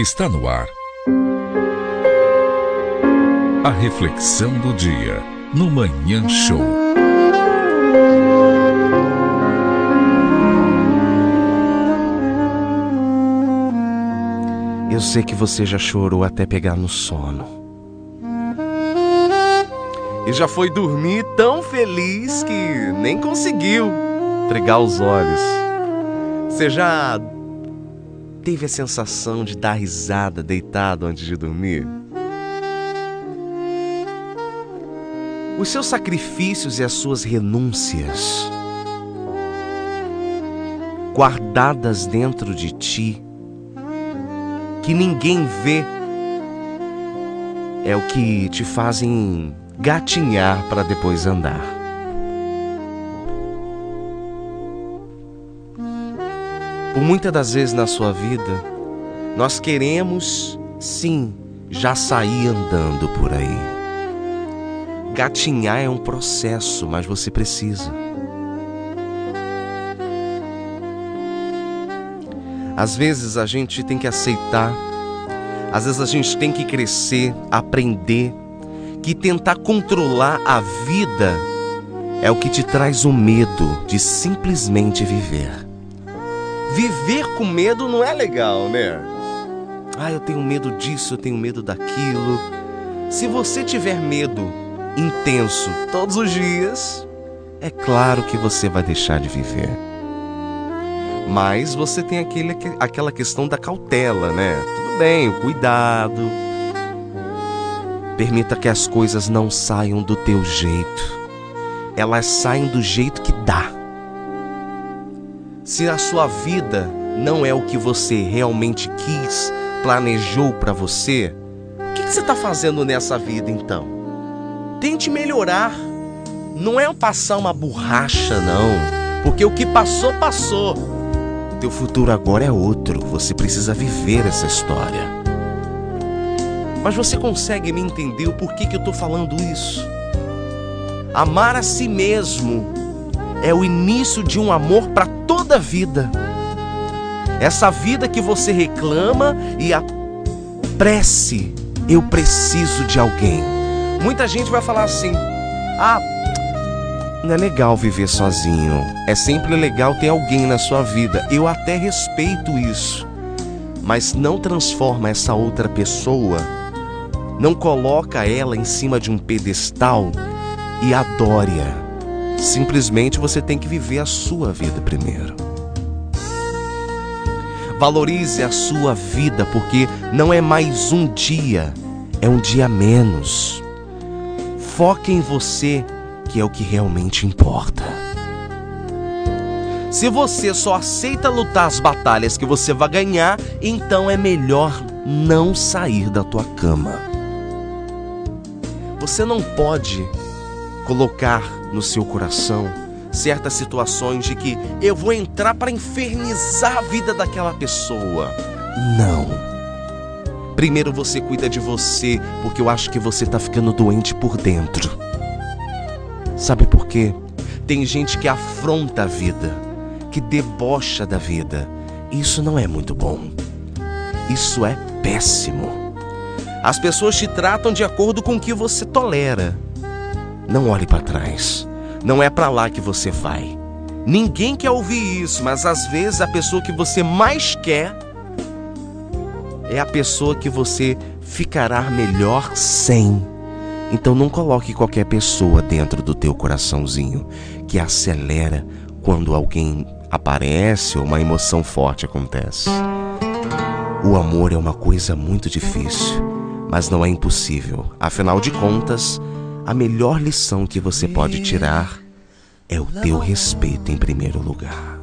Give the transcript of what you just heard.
Está no ar. A reflexão do dia no Manhã Show. Eu sei que você já chorou até pegar no sono. E já foi dormir tão feliz que nem conseguiu pregar os olhos. Você já teve a sensação de dar risada deitado antes de dormir? Os seus sacrifícios e as suas renúncias, guardadas dentro de ti, que ninguém vê, é o que te fazem gatinhar para depois andar. Por muitas das vezes na sua vida, nós queremos sim já sair andando por aí. Gatinhar é um processo, mas você precisa. Às vezes a gente tem que aceitar, às vezes a gente tem que crescer, aprender, que tentar controlar a vida é o que te traz o medo de simplesmente viver. Viver com medo não é legal, né? Ah, eu tenho medo disso, eu tenho medo daquilo. Se você tiver medo intenso todos os dias, é claro que você vai deixar de viver. Mas você tem aquele, aquela questão da cautela, né? Tudo bem, cuidado. Permita que as coisas não saiam do teu jeito. Elas saem do jeito que dá. Se a sua vida não é o que você realmente quis, planejou para você, o que, que você está fazendo nessa vida então? Tente melhorar. Não é passar uma borracha, não. Porque o que passou, passou. Teu futuro agora é outro. Você precisa viver essa história. Mas você consegue me entender o porquê que eu estou falando isso? Amar a si mesmo é o início de um amor para toda a vida. Essa vida que você reclama e a prece, eu preciso de alguém. Muita gente vai falar assim: ah, não é legal viver sozinho. É sempre legal ter alguém na sua vida. Eu até respeito isso. Mas não transforma essa outra pessoa, não coloca ela em cima de um pedestal e adore-a. Simplesmente você tem que viver a sua vida primeiro. Valorize a sua vida, porque não é mais um dia, é um dia menos. Foque em você, que é o que realmente importa. Se você só aceita lutar as batalhas que você vai ganhar, então é melhor não sair da tua cama. Você não pode colocar no seu coração certas situações de que eu vou entrar para infernizar a vida daquela pessoa. Não. Primeiro você cuida de você, porque eu acho que você está ficando doente por dentro. Sabe por quê? Tem gente que afronta a vida, que debocha da vida. Isso não é muito bom. Isso é péssimo. As pessoas te tratam de acordo com o que você tolera. Não olhe para trás. Não é para lá que você vai. Ninguém quer ouvir isso, mas às vezes a pessoa que você mais quer é a pessoa que você ficará melhor sem. Então não coloque qualquer pessoa dentro do teu coraçãozinho que acelera quando alguém aparece ou uma emoção forte acontece. O amor é uma coisa muito difícil, mas não é impossível. Afinal de contas, a melhor lição que você pode tirar é o teu respeito em primeiro lugar.